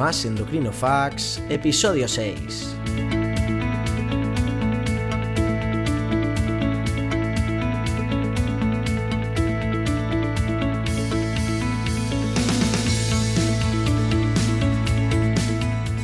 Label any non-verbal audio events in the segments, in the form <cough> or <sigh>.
Más Endocrino Facts, episodio 6.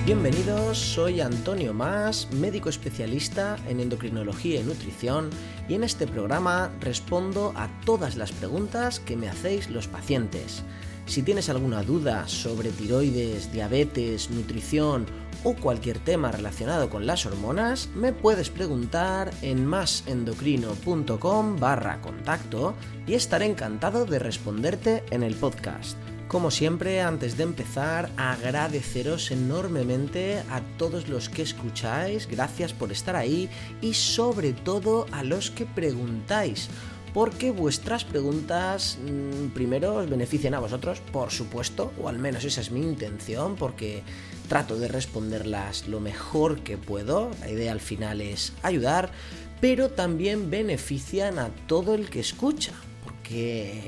Bienvenidos, soy Antonio Más, médico especialista en endocrinología y nutrición, y en este programa respondo a todas las preguntas que me hacéis los pacientes. Si tienes alguna duda sobre tiroides, diabetes, nutrición o cualquier tema relacionado con las hormonas, me puedes preguntar en masendocrino.com barra contacto y estaré encantado de responderte en el podcast. Como siempre, antes de empezar, agradeceros enormemente a todos los que escucháis, gracias por estar ahí y sobre todo a los que preguntáis porque vuestras preguntas mm, primero os benefician a vosotros, por supuesto, o al menos esa es mi intención, porque trato de responderlas lo mejor que puedo, la idea al final es ayudar, pero también benefician a todo el que escucha, porque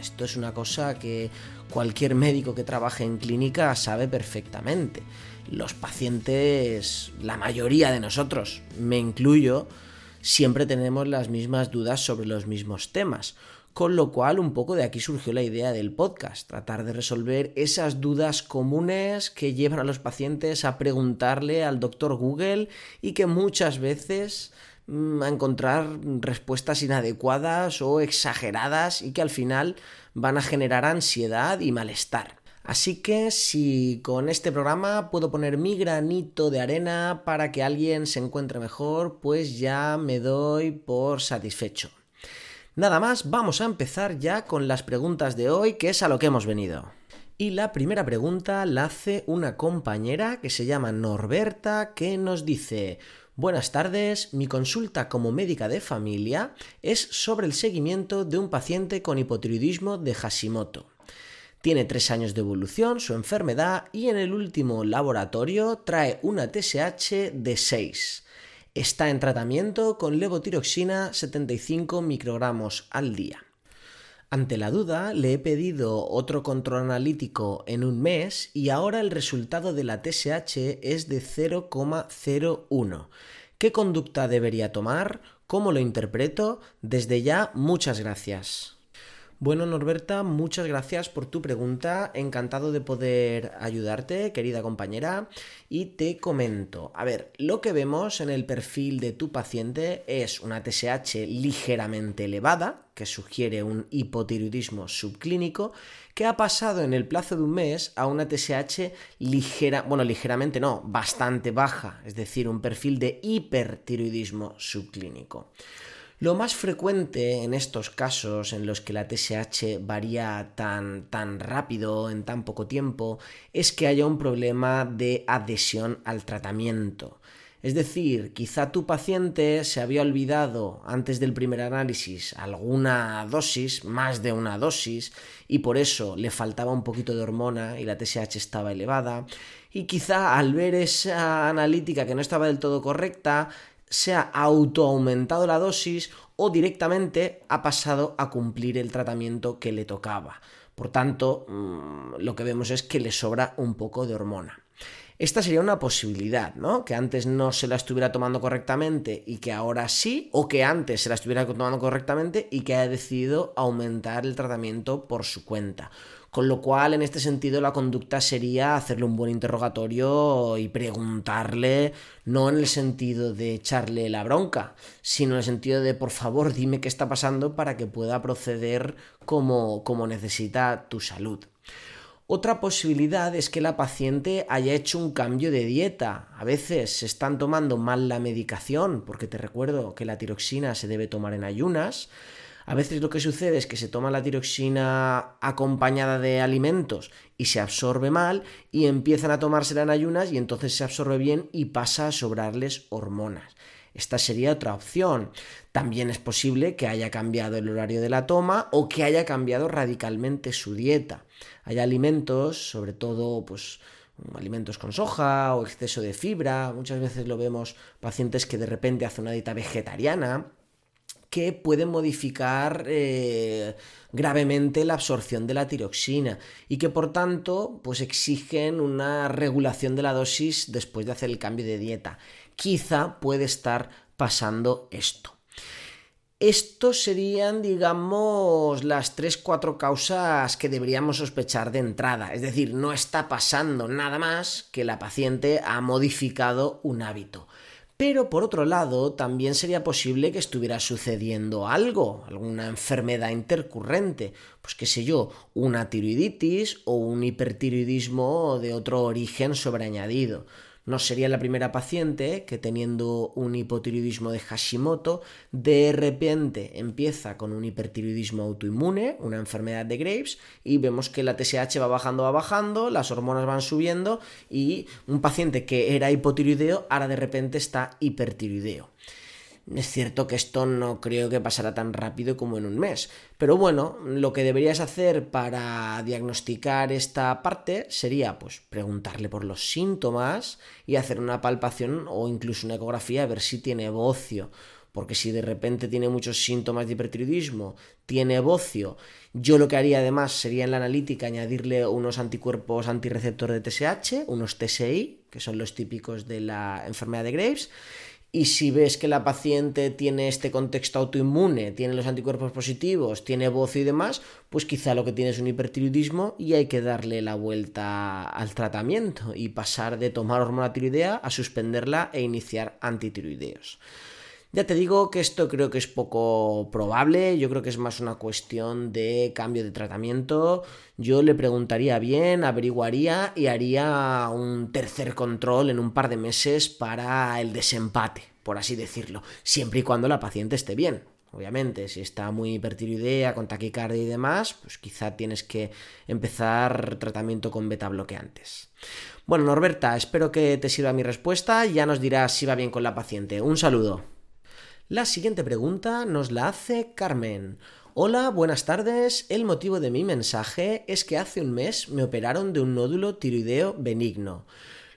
esto es una cosa que cualquier médico que trabaje en clínica sabe perfectamente. Los pacientes, la mayoría de nosotros, me incluyo, siempre tenemos las mismas dudas sobre los mismos temas. Con lo cual, un poco de aquí surgió la idea del podcast, tratar de resolver esas dudas comunes que llevan a los pacientes a preguntarle al doctor Google y que muchas veces mm, a encontrar respuestas inadecuadas o exageradas y que al final van a generar ansiedad y malestar. Así que si con este programa puedo poner mi granito de arena para que alguien se encuentre mejor, pues ya me doy por satisfecho. Nada más, vamos a empezar ya con las preguntas de hoy, que es a lo que hemos venido. Y la primera pregunta la hace una compañera que se llama Norberta, que nos dice, Buenas tardes, mi consulta como médica de familia es sobre el seguimiento de un paciente con hipotiroidismo de Hashimoto. Tiene tres años de evolución su enfermedad y en el último laboratorio trae una TSH de 6. Está en tratamiento con levotiroxina 75 microgramos al día. Ante la duda, le he pedido otro control analítico en un mes y ahora el resultado de la TSH es de 0,01. ¿Qué conducta debería tomar? ¿Cómo lo interpreto? Desde ya, muchas gracias. Bueno, Norberta, muchas gracias por tu pregunta. Encantado de poder ayudarte, querida compañera. Y te comento, a ver, lo que vemos en el perfil de tu paciente es una TSH ligeramente elevada, que sugiere un hipotiroidismo subclínico, que ha pasado en el plazo de un mes a una TSH ligera, bueno, ligeramente no, bastante baja, es decir, un perfil de hipertiroidismo subclínico. Lo más frecuente en estos casos en los que la TSH varía tan, tan rápido en tan poco tiempo es que haya un problema de adhesión al tratamiento. Es decir, quizá tu paciente se había olvidado antes del primer análisis alguna dosis, más de una dosis, y por eso le faltaba un poquito de hormona y la TSH estaba elevada, y quizá al ver esa analítica que no estaba del todo correcta, se ha autoaumentado la dosis o directamente ha pasado a cumplir el tratamiento que le tocaba. Por tanto, mm, lo que vemos es que le sobra un poco de hormona. Esta sería una posibilidad, ¿no? Que antes no se la estuviera tomando correctamente y que ahora sí, o que antes se la estuviera tomando correctamente y que haya decidido aumentar el tratamiento por su cuenta. Con lo cual, en este sentido, la conducta sería hacerle un buen interrogatorio y preguntarle, no en el sentido de echarle la bronca, sino en el sentido de, por favor, dime qué está pasando para que pueda proceder como, como necesita tu salud. Otra posibilidad es que la paciente haya hecho un cambio de dieta. A veces se están tomando mal la medicación, porque te recuerdo que la tiroxina se debe tomar en ayunas. A veces lo que sucede es que se toma la tiroxina acompañada de alimentos y se absorbe mal y empiezan a tomársela en ayunas y entonces se absorbe bien y pasa a sobrarles hormonas. Esta sería otra opción. También es posible que haya cambiado el horario de la toma o que haya cambiado radicalmente su dieta. Hay alimentos, sobre todo pues alimentos con soja o exceso de fibra. Muchas veces lo vemos pacientes que de repente hacen una dieta vegetariana que pueden modificar eh, gravemente la absorción de la tiroxina y que por tanto pues exigen una regulación de la dosis después de hacer el cambio de dieta. Quizá puede estar pasando esto. Estos serían, digamos, las 3-4 causas que deberíamos sospechar de entrada. Es decir, no está pasando nada más que la paciente ha modificado un hábito. Pero por otro lado, también sería posible que estuviera sucediendo algo, alguna enfermedad intercurrente, pues qué sé yo, una tiroiditis o un hipertiroidismo de otro origen sobreañadido. No sería la primera paciente que teniendo un hipotiroidismo de Hashimoto, de repente empieza con un hipertiroidismo autoinmune, una enfermedad de Graves, y vemos que la TSH va bajando, va bajando, las hormonas van subiendo, y un paciente que era hipotiroideo ahora de repente está hipertiroideo. Es cierto que esto no creo que pasará tan rápido como en un mes, pero bueno, lo que deberías hacer para diagnosticar esta parte sería pues preguntarle por los síntomas y hacer una palpación o incluso una ecografía a ver si tiene bocio porque si de repente tiene muchos síntomas de hipertiroidismo, tiene bocio, yo lo que haría además sería en la analítica añadirle unos anticuerpos antirreceptor de TSH, unos TSI, que son los típicos de la enfermedad de Graves, y si ves que la paciente tiene este contexto autoinmune, tiene los anticuerpos positivos, tiene voz y demás, pues quizá lo que tiene es un hipertiroidismo y hay que darle la vuelta al tratamiento y pasar de tomar hormona tiroidea a suspenderla e iniciar antitiroideos. Ya te digo que esto creo que es poco probable, yo creo que es más una cuestión de cambio de tratamiento. Yo le preguntaría bien, averiguaría y haría un tercer control en un par de meses para el desempate, por así decirlo, siempre y cuando la paciente esté bien. Obviamente, si está muy hipertiroidea, con taquicardia y demás, pues quizá tienes que empezar tratamiento con beta bloqueantes. Bueno, Norberta, espero que te sirva mi respuesta. Ya nos dirás si va bien con la paciente. Un saludo. La siguiente pregunta nos la hace Carmen. Hola, buenas tardes. El motivo de mi mensaje es que hace un mes me operaron de un nódulo tiroideo benigno.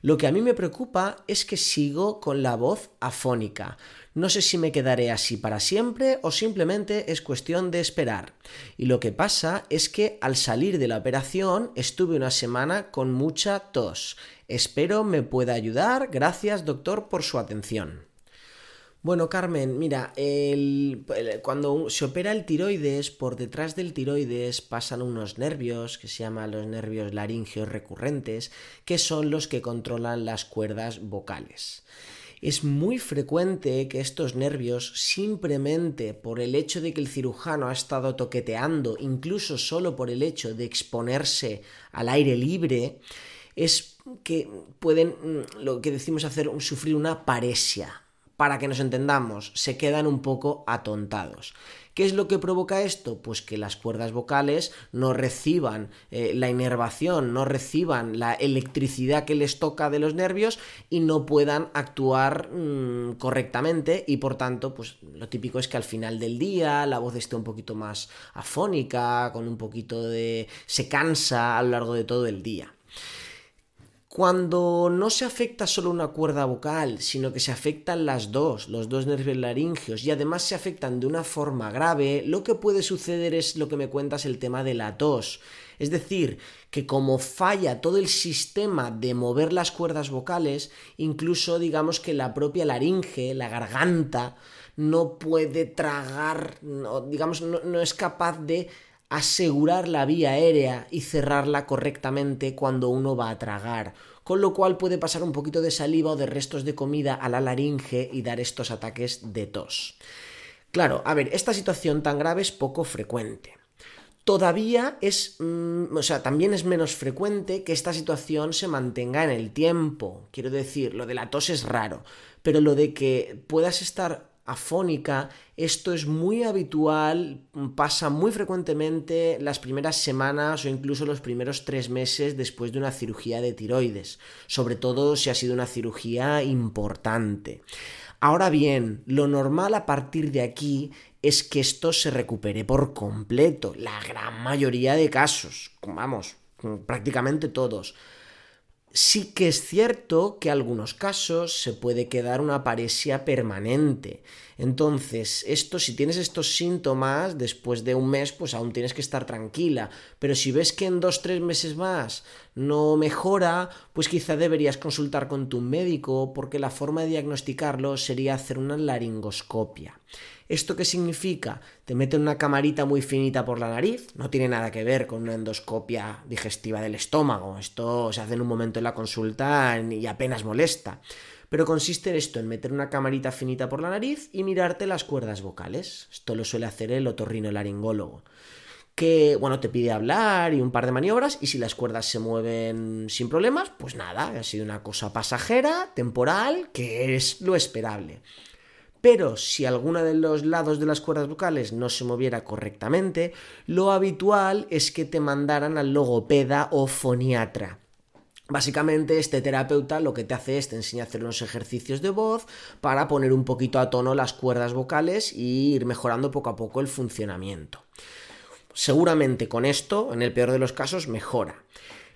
Lo que a mí me preocupa es que sigo con la voz afónica. No sé si me quedaré así para siempre o simplemente es cuestión de esperar. Y lo que pasa es que al salir de la operación estuve una semana con mucha tos. Espero me pueda ayudar. Gracias doctor por su atención. Bueno, Carmen, mira, cuando se opera el tiroides, por detrás del tiroides pasan unos nervios que se llaman los nervios laringeos recurrentes, que son los que controlan las cuerdas vocales. Es muy frecuente que estos nervios, simplemente por el hecho de que el cirujano ha estado toqueteando, incluso solo por el hecho de exponerse al aire libre, es que pueden, mm, lo que decimos hacer, sufrir una paresia, para que nos entendamos, se quedan un poco atontados. ¿Qué es lo que provoca esto? Pues que las cuerdas vocales no reciban eh, la inervación, no reciban la electricidad que les toca de los nervios y no puedan actuar mm, correctamente y por tanto, pues lo típico es que al final del día la voz esté un poquito más afónica, con un poquito de... se cansa a lo largo de todo el día. Cuando no se afecta solo una cuerda vocal, sino que se afectan las dos, los dos nervios laringeos, y además se afectan de una forma grave, lo que puede suceder es lo que me cuentas el tema de la tos. Es decir, que como falla todo el sistema de mover las cuerdas vocales, incluso digamos que la propia laringe, la garganta, no puede tragar, digamos, no es capaz de asegurar la vía aérea y cerrarla correctamente cuando uno va a tragar, con lo cual puede pasar un poquito de saliva o de restos de comida a la laringe y dar estos ataques de tos. Claro, a ver, esta situación tan grave es poco frecuente. Todavía es, mm, o sea, también es menos frecuente que esta situación se mantenga en el tiempo. Quiero decir, lo de la tos es raro, pero lo de que puedas estar afónica, esto es muy habitual, pasa muy frecuentemente las primeras semanas o incluso los primeros tres meses después de una cirugía de tiroides, sobre todo si ha sido una cirugía importante. Ahora bien, lo normal a partir de aquí es que esto se recupere por completo, la gran mayoría de casos, vamos, prácticamente todos Sí que es cierto que en algunos casos se puede quedar una paresia permanente. Entonces, esto, si tienes estos síntomas, después de un mes, pues aún tienes que estar tranquila. Pero si ves que en dos, tres meses más no mejora, pues quizá deberías consultar con tu médico, porque la forma de diagnosticarlo sería hacer una laringoscopia. ¿Esto qué significa? Te meten una camarita muy finita por la nariz, no tiene nada que ver con una endoscopia digestiva del estómago, esto se hace en un momento en la consulta y apenas molesta. Pero consiste en esto, en meter una camarita finita por la nariz y mirarte las cuerdas vocales. Esto lo suele hacer el otorrino laringólogo que, bueno, te pide hablar y un par de maniobras y si las cuerdas se mueven sin problemas, pues nada, ha sido una cosa pasajera, temporal, que es lo esperable. Pero si alguno de los lados de las cuerdas vocales no se moviera correctamente, lo habitual es que te mandaran al logopeda o foniatra. Básicamente este terapeuta lo que te hace es te enseña a hacer unos ejercicios de voz para poner un poquito a tono las cuerdas vocales y ir mejorando poco a poco el funcionamiento. Seguramente con esto, en el peor de los casos, mejora.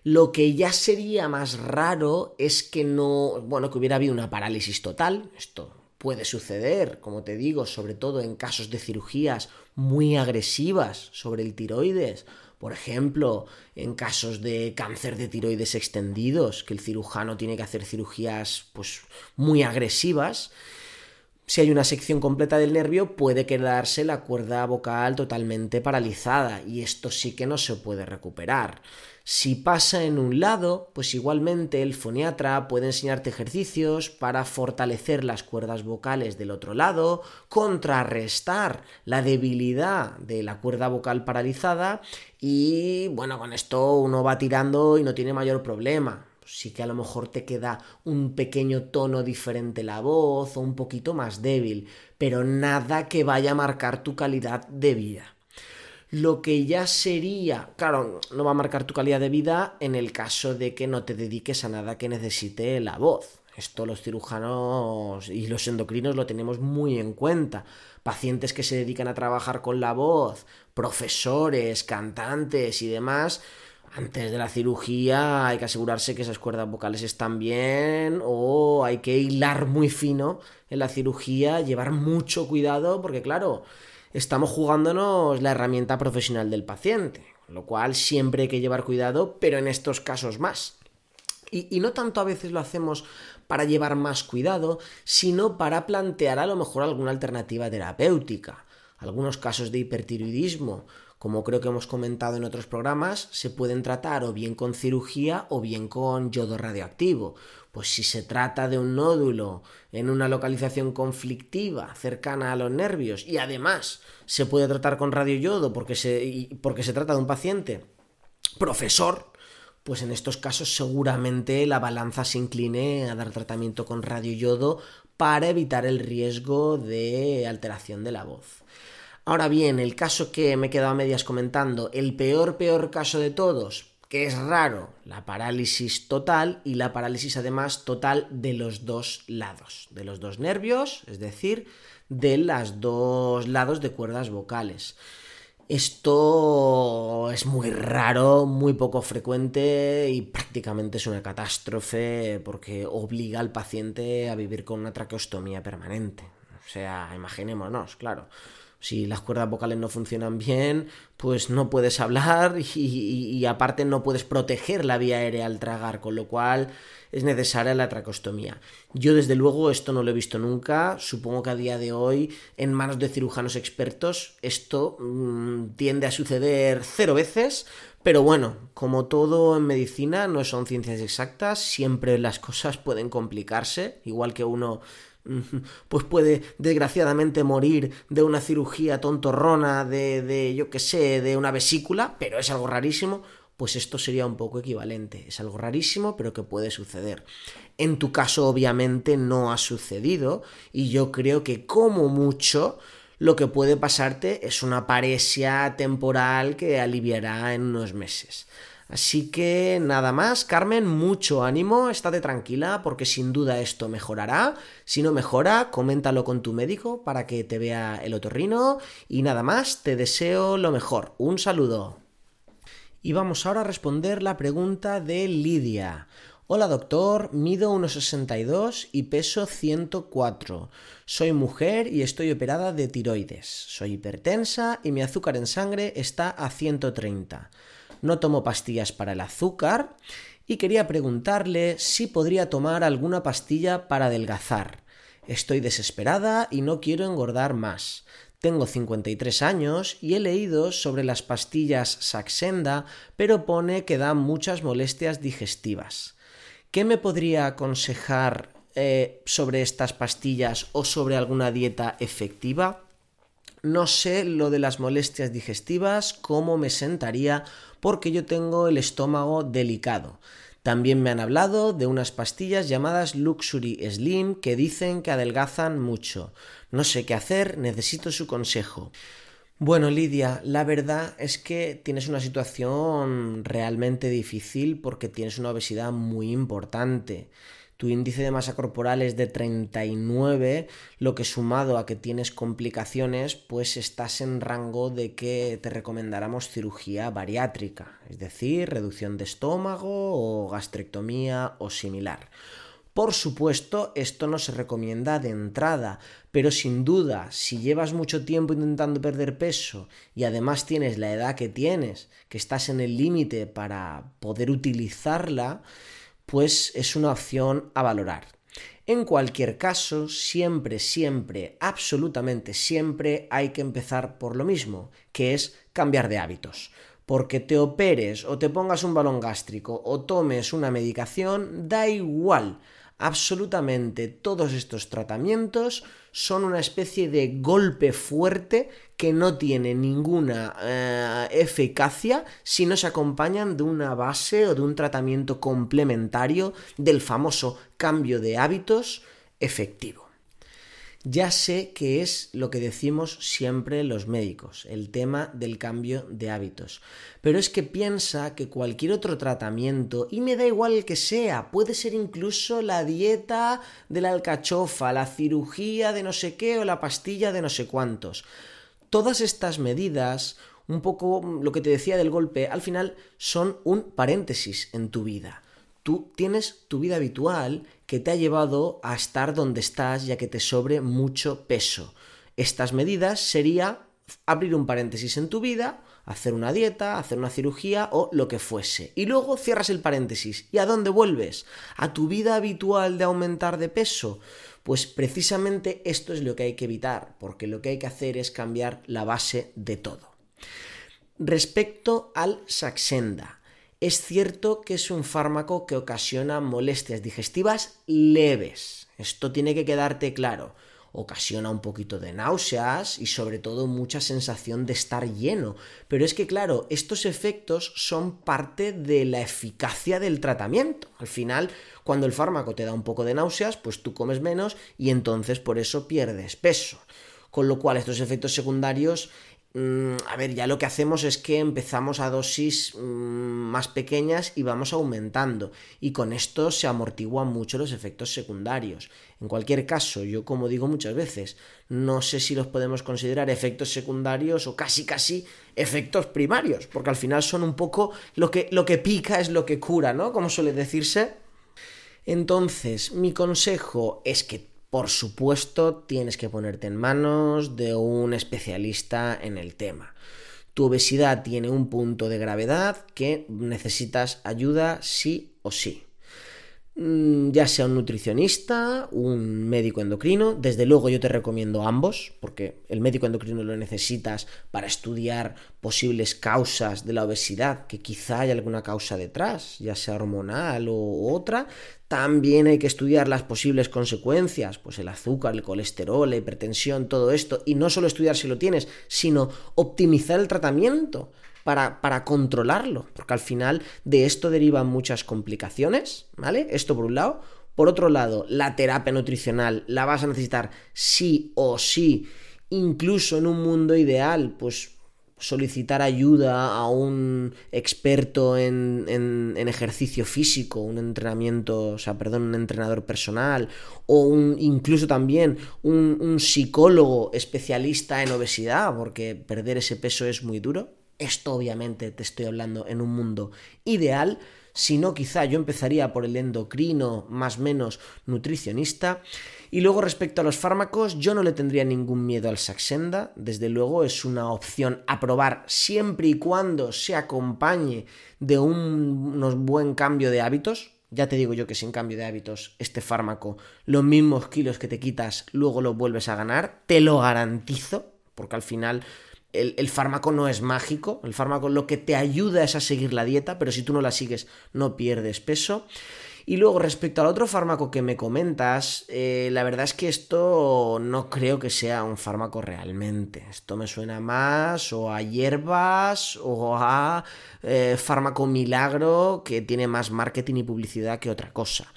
Lo que ya sería más raro es que no, bueno, que hubiera habido una parálisis total, esto puede suceder, como te digo, sobre todo en casos de cirugías muy agresivas sobre el tiroides. Por ejemplo, en casos de cáncer de tiroides extendidos, que el cirujano tiene que hacer cirugías pues muy agresivas. Si hay una sección completa del nervio, puede quedarse la cuerda vocal totalmente paralizada y esto sí que no se puede recuperar. Si pasa en un lado, pues igualmente el foniatra puede enseñarte ejercicios para fortalecer las cuerdas vocales del otro lado, contrarrestar la debilidad de la cuerda vocal paralizada y bueno, con esto uno va tirando y no tiene mayor problema. Sí que a lo mejor te queda un pequeño tono diferente la voz o un poquito más débil, pero nada que vaya a marcar tu calidad de vida lo que ya sería, claro, no va a marcar tu calidad de vida en el caso de que no te dediques a nada que necesite la voz. Esto los cirujanos y los endocrinos lo tenemos muy en cuenta. Pacientes que se dedican a trabajar con la voz, profesores, cantantes y demás, antes de la cirugía hay que asegurarse que esas cuerdas vocales están bien o hay que hilar muy fino en la cirugía, llevar mucho cuidado porque claro, estamos jugándonos la herramienta profesional del paciente, lo cual siempre hay que llevar cuidado, pero en estos casos más. Y, no tanto a veces lo hacemos para llevar más cuidado, sino para plantear a lo mejor alguna alternativa terapéutica. Algunos casos de hipertiroidismo, como creo que hemos comentado en otros programas, se pueden tratar o bien con cirugía o bien con yodo radioactivo. Pues si se trata de un nódulo en una localización conflictiva cercana a los nervios y además se puede tratar con radioyodo porque se, porque se trata de un paciente profesor, pues en estos casos seguramente la balanza se incline a dar tratamiento con radioyodo para evitar el riesgo de alteración de la voz. Ahora bien, el caso que me he quedado a medias comentando, el peor, peor caso de todos, que es raro, la parálisis total y la parálisis además total de los dos lados, de los dos nervios, es decir, de los dos lados de cuerdas vocales. Esto es muy raro, muy poco frecuente y prácticamente es una catástrofe porque obliga al paciente a vivir con una traqueostomía permanente. O sea, imaginémonos, claro si las cuerdas vocales no funcionan bien, pues no puedes hablar <laughs> y, aparte no puedes proteger la vía aérea al tragar, con lo cual es necesaria la tracostomía. Yo desde luego esto no lo he visto nunca, supongo que a día de hoy en manos de cirujanos expertos esto mm, tiende a suceder cero veces, pero bueno, como todo en medicina no son ciencias exactas, siempre las cosas pueden complicarse, igual que uno pues puede desgraciadamente morir de una cirugía tontorrona, de, de yo que sé, de una vesícula, pero es algo rarísimo, pues esto sería un poco equivalente. Es algo rarísimo, pero que puede suceder. En tu caso, obviamente, no ha sucedido, y yo creo que como mucho lo que puede pasarte es una paresia temporal que aliviará en unos meses. Así que nada más, Carmen, mucho ánimo, estate tranquila porque sin duda esto mejorará. Si no mejora, coméntalo con tu médico para que te vea el otorrino y nada más, te deseo lo mejor. Un saludo. Y vamos ahora a responder la pregunta de Lidia. Hola doctor, mido 1,62 y peso 104. Soy mujer y estoy operada de tiroides. Soy hipertensa y mi azúcar en sangre está a 130. No tomo pastillas para el azúcar y quería preguntarle si podría tomar alguna pastilla para adelgazar. Estoy desesperada y no quiero engordar más. Tengo 53 años y he leído sobre las pastillas Saxenda, pero pone que dan muchas molestias digestivas. ¿Qué me podría aconsejar eh, sobre estas pastillas o sobre alguna dieta efectiva? No sé lo de las molestias digestivas, cómo me sentaría, porque yo tengo el estómago delicado. También me han hablado de unas pastillas llamadas Luxury Slim que dicen que adelgazan mucho. No sé qué hacer, necesito su consejo. Bueno, Lidia, la verdad es que tienes una situación realmente difícil porque tienes una obesidad muy importante. Tu índice de masa corporal es de 39, lo que sumado a que tienes complicaciones, pues estás en rango de que te recomendáramos cirugía bariátrica, es decir, reducción de estómago o gastrectomía o similar. Por supuesto, esto no se recomienda de entrada, pero sin duda, si llevas mucho tiempo intentando perder peso y además tienes la edad que tienes, que estás en el límite para poder utilizarla, pues es una opción a valorar. En cualquier caso, siempre, siempre, absolutamente siempre hay que empezar por lo mismo, que es cambiar de hábitos porque te operes o te pongas un balón gástrico o tomes una medicación, da igual absolutamente todos estos tratamientos son una especie de golpe fuerte que no tiene ninguna eh, eficacia si no se acompañan de una base o de un tratamiento complementario del famoso cambio de hábitos efectivo. Ya sé que es lo que decimos siempre los médicos, el tema del cambio de hábitos. Pero es que piensa que cualquier otro tratamiento, y me da igual el que sea, puede ser incluso la dieta de la alcachofa, la cirugía de no sé qué o la pastilla de no sé cuántos. Todas estas medidas, un poco lo que te decía del golpe, al final son un paréntesis en tu vida. Tú tienes tu vida habitual que te ha llevado a estar donde estás ya que te sobre mucho peso. Estas medidas sería abrir un paréntesis en tu vida, hacer una dieta, hacer una cirugía o lo que fuese. Y luego cierras el paréntesis. ¿Y a dónde vuelves? ¿A tu vida habitual de aumentar de peso? Pues precisamente esto es lo que hay que evitar, porque lo que hay que hacer es cambiar la base de todo. Respecto al Saxenda, es cierto que es un fármaco que ocasiona molestias digestivas leves. Esto tiene que quedarte claro. Ocasiona un poquito de náuseas y sobre todo mucha sensación de estar lleno. Pero es que claro, estos efectos son parte de la eficacia del tratamiento. Al final, cuando el fármaco te da un poco de náuseas, pues tú comes menos y entonces por eso pierdes peso. Con lo cual estos efectos secundarios Mm, a ver, ya lo que hacemos es que empezamos a dosis mm, más pequeñas y vamos aumentando. Y con esto se amortiguan mucho los efectos secundarios. En cualquier caso, yo como digo muchas veces, no sé si los podemos considerar efectos secundarios o casi casi efectos primarios, porque al final son un poco lo que, lo que pica es lo que cura, ¿no? Como suele decirse. Entonces, mi consejo es que por supuesto, tienes que ponerte en manos de un especialista en el tema. Tu obesidad tiene un punto de gravedad que necesitas ayuda sí o sí. Mm, ya sea un nutricionista, un médico endocrino, desde luego yo te recomiendo ambos, porque el médico endocrino lo necesitas para estudiar posibles causas de la obesidad, que quizá haya alguna causa detrás, ya sea hormonal o otra. También hay que estudiar las posibles consecuencias, pues el azúcar, el colesterol, la hipertensión, todo esto, y no solo estudiar si lo tienes, sino optimizar el tratamiento para, controlarlo, porque al final de esto derivan muchas complicaciones, ¿vale? Esto por un lado. Por otro lado, la terapia nutricional la vas a necesitar sí o sí, incluso en un mundo ideal, pues solicitar ayuda a un experto en, en, ejercicio físico, un entrenamiento, o sea, perdón, un entrenador personal, o un, incluso también un psicólogo especialista en obesidad, porque perder ese peso es muy duro, esto obviamente te estoy hablando en un mundo ideal. Si no, quizá yo empezaría por el endocrino más menos nutricionista. Y luego respecto a los fármacos, yo no le tendría ningún miedo al Saxenda, desde luego es una opción a probar siempre y cuando se acompañe de un buen cambio de hábitos. Ya te digo yo que sin cambio de hábitos, este fármaco, los mismos kilos que te quitas, luego los vuelves a ganar, te lo garantizo, porque al final el, el, fármaco no es mágico, el fármaco lo que te ayuda es a seguir la dieta, pero si tú no la sigues no pierdes peso. Y luego, respecto al otro fármaco que me comentas, eh, la verdad es que esto no creo que sea un fármaco realmente. Esto me suena más o a hierbas o a eh, fármaco milagro que tiene más marketing y publicidad que otra cosa.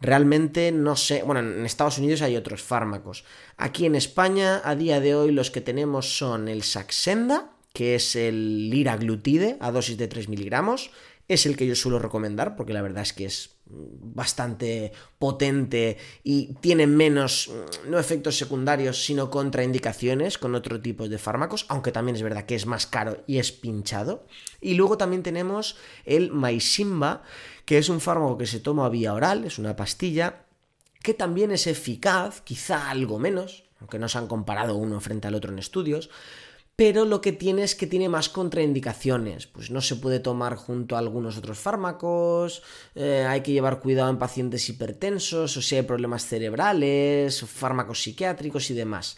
Realmente no sé, bueno, en Estados Unidos hay otros fármacos. Aquí en España, a día de hoy, los que tenemos son el Saxenda, que es el liraglutide a dosis de 3 miligramos, es el que yo suelo recomendar porque la verdad es que es bastante potente y tiene menos, mm, no efectos secundarios, sino contraindicaciones con otro tipo de fármacos, aunque también es verdad que es más caro y es pinchado. Y luego también tenemos el Maisimba, que es un fármaco que se toma vía oral, es una pastilla, que también es eficaz, quizá algo menos, aunque no se han comparado uno frente al otro en estudios, pero lo que tiene es que tiene más contraindicaciones. Pues no se puede tomar junto a algunos otros fármacos, eh, hay que llevar cuidado en pacientes hipertensos o si hay problemas cerebrales, fármacos psiquiátricos y demás.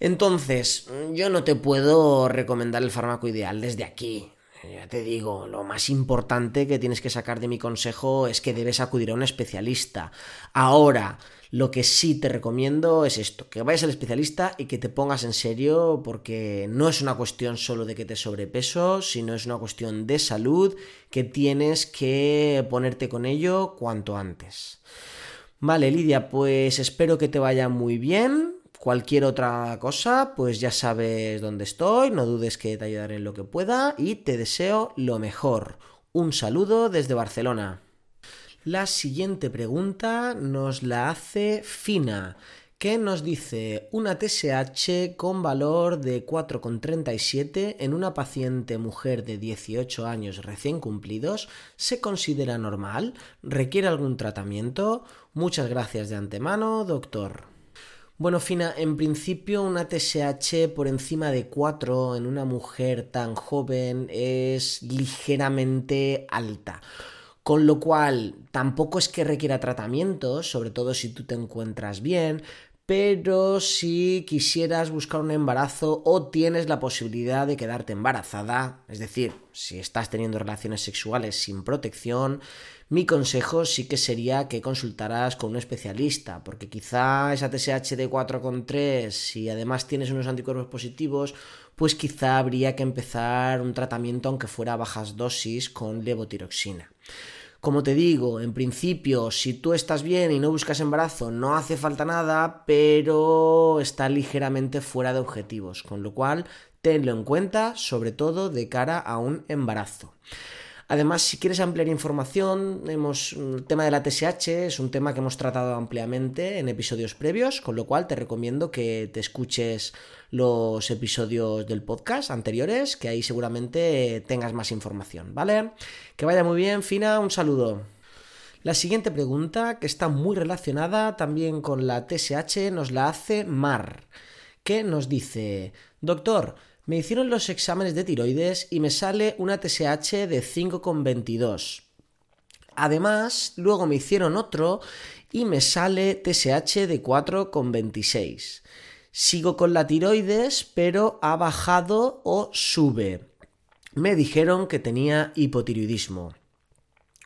Entonces, yo no te puedo recomendar el fármaco ideal desde aquí. Ya te digo, lo más importante que tienes que sacar de mi consejo es que debes acudir a un especialista. Ahora, lo que sí te recomiendo es esto, que vayas al especialista y que te pongas en serio porque no es una cuestión solo de que te sobrepeso, sino es una cuestión de salud que tienes que ponerte con ello cuanto antes. Vale, Lidia, pues espero que te vaya muy bien. Cualquier otra cosa, pues ya sabes dónde estoy, no dudes que te ayudaré en lo que pueda y te deseo lo mejor. Un saludo desde Barcelona. La siguiente pregunta nos la hace Fina, que nos dice una TSH con valor de 4,37 en una paciente mujer de 18 años recién cumplidos se considera normal, requiere algún tratamiento. Muchas gracias de antemano, doctor. Bueno, Fina, en principio una TSH por encima de 4 en una mujer tan joven es ligeramente alta. Con lo cual, tampoco es que requiera tratamiento, sobre todo si tú te encuentras bien, pero si quisieras buscar un embarazo o tienes la posibilidad de quedarte embarazada, es decir, si estás teniendo relaciones sexuales sin protección, mi consejo sí que sería que consultaras con un especialista, porque quizá esa TSH de 4,3, si además tienes unos anticuerpos positivos, pues quizá habría que empezar un tratamiento aunque fuera a bajas dosis con levotiroxina. Como te digo, en principio, si tú estás bien y no buscas embarazo, no hace falta nada, pero está ligeramente fuera de objetivos, con lo cual tenlo en cuenta, sobre todo de cara a un embarazo. Además, si quieres ampliar información, hemos, el tema de la TSH es un tema que hemos tratado ampliamente en episodios previos, con lo cual te recomiendo que te escuches los episodios del podcast anteriores, que ahí seguramente tengas más información, ¿vale? Que vaya muy bien, Fina, un saludo. La siguiente pregunta, que está muy relacionada también con la TSH, nos la hace Mar, que nos dice, doctor, me hicieron los exámenes de tiroides y me sale una TSH de 5,22. Además, luego me hicieron otro y me sale TSH de 4,26. Sigo con la tiroides, pero ha bajado o sube. Me dijeron que tenía hipotiroidismo.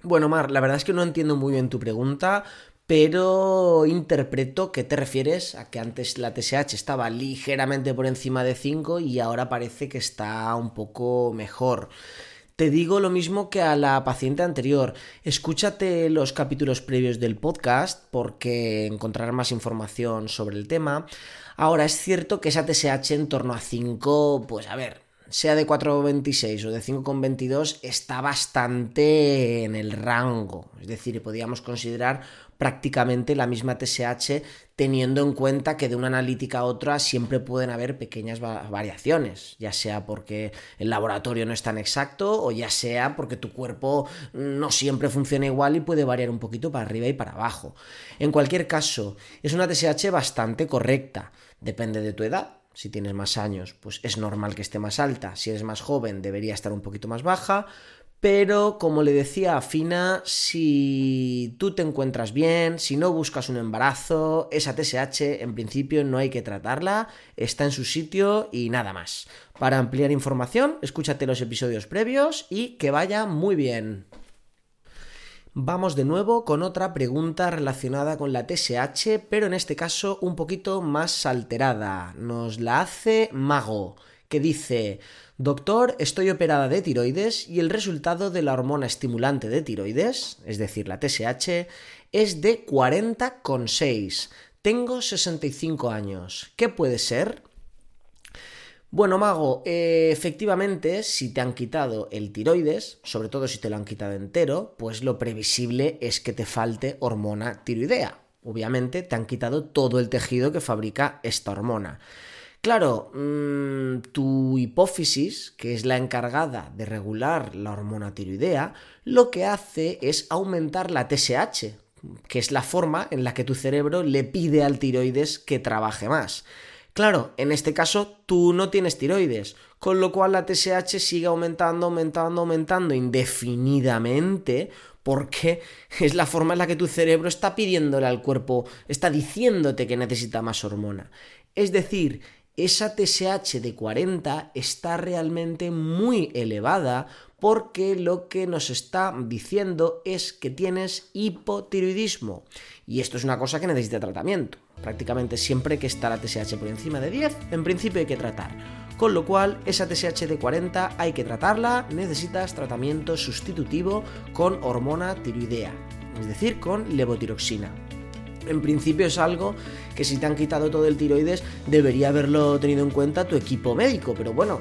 Bueno, Mar, la verdad es que no entiendo muy bien tu pregunta, pero interpreto que te refieres a que antes la TSH estaba ligeramente por encima de 5 y ahora parece que está un poco mejor. Te digo lo mismo que a la paciente anterior. Escúchate los capítulos previos del podcast porque encontrarás más información sobre el tema. Ahora es cierto que esa TSH en torno a 5, pues a ver, sea de 4,26 o de 5,22, está bastante en el rango. Es decir, podríamos considerar prácticamente la misma TSH teniendo en cuenta que de una analítica a otra siempre pueden haber pequeñas variaciones, ya sea porque el laboratorio no es tan exacto o ya sea porque tu cuerpo no siempre funciona igual y puede variar un poquito para arriba y para abajo. En cualquier caso, es una TSH bastante correcta, depende de tu edad, si tienes más años, pues es normal que esté más alta. Si eres más joven, debería estar un poquito más baja. Pero, como le decía a Fina, si tú te encuentras bien, si no buscas un embarazo, esa TSH en principio no hay que tratarla, está en su sitio y nada más. Para ampliar información, escúchate los episodios previos y que vaya muy bien. Vamos de nuevo con otra pregunta relacionada con la TSH, pero en este caso un poquito más alterada. Nos la hace Mago, que dice, Doctor, estoy operada de tiroides y el resultado de la hormona estimulante de tiroides, es decir, la TSH, es de 40,6. Tengo 65 años. ¿Qué puede ser? Bueno, Mago, eh, efectivamente, si te han quitado el tiroides, sobre todo si te lo han quitado entero, pues lo previsible es que te falte hormona tiroidea. Obviamente te han quitado todo el tejido que fabrica esta hormona. Claro, mm, tu hipófisis, que es la encargada de regular la hormona tiroidea, lo que hace es aumentar la TSH, que es la forma en la que tu cerebro le pide al tiroides que trabaje más. Claro, en este caso tú no tienes tiroides, con lo cual la TSH sigue aumentando, aumentando, aumentando indefinidamente porque es la forma en la que tu cerebro está pidiéndole al cuerpo, está diciéndote que necesita más hormona. Es decir, esa TSH de 40 está realmente muy elevada porque lo que nos está diciendo es que tienes hipotiroidismo. Y esto es una cosa que necesita tratamiento. Prácticamente siempre que está la TSH por encima de 10, en principio hay que tratar. Con lo cual, esa TSH de 40 hay que tratarla, necesitas tratamiento sustitutivo con hormona tiroidea, es decir, con levotiroxina. En principio es algo que si te han quitado todo el tiroides debería haberlo tenido en cuenta tu equipo médico, pero bueno,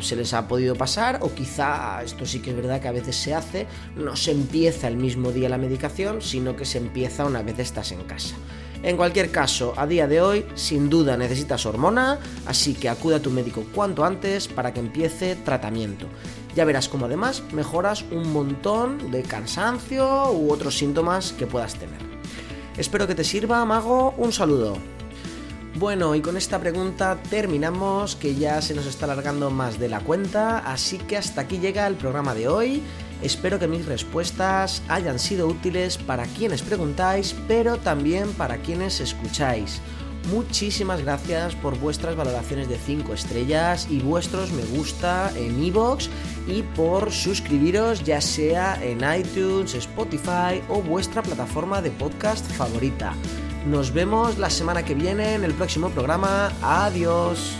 se les ha podido pasar o quizá, esto sí que es verdad que a veces se hace, no se empieza el mismo día la medicación, sino que se empieza una vez estás en casa. En cualquier caso, a día de hoy, sin duda necesitas hormona, así que acude a tu médico cuanto antes para que empiece tratamiento. Ya verás cómo además mejoras un montón de cansancio u otros síntomas que puedas tener. Espero que te sirva, Mago. Un saludo. Bueno, y con esta pregunta terminamos, que ya se nos está alargando más de la cuenta, así que hasta aquí llega el programa de hoy. Espero que mis respuestas hayan sido útiles para quienes preguntáis, pero también para quienes escucháis. Muchísimas gracias por vuestras valoraciones de 5 estrellas y vuestros me gusta en iVoox y por suscribiros ya sea en iTunes, Spotify o vuestra plataforma de podcast favorita. Nos vemos la semana que viene en el próximo programa. Adiós.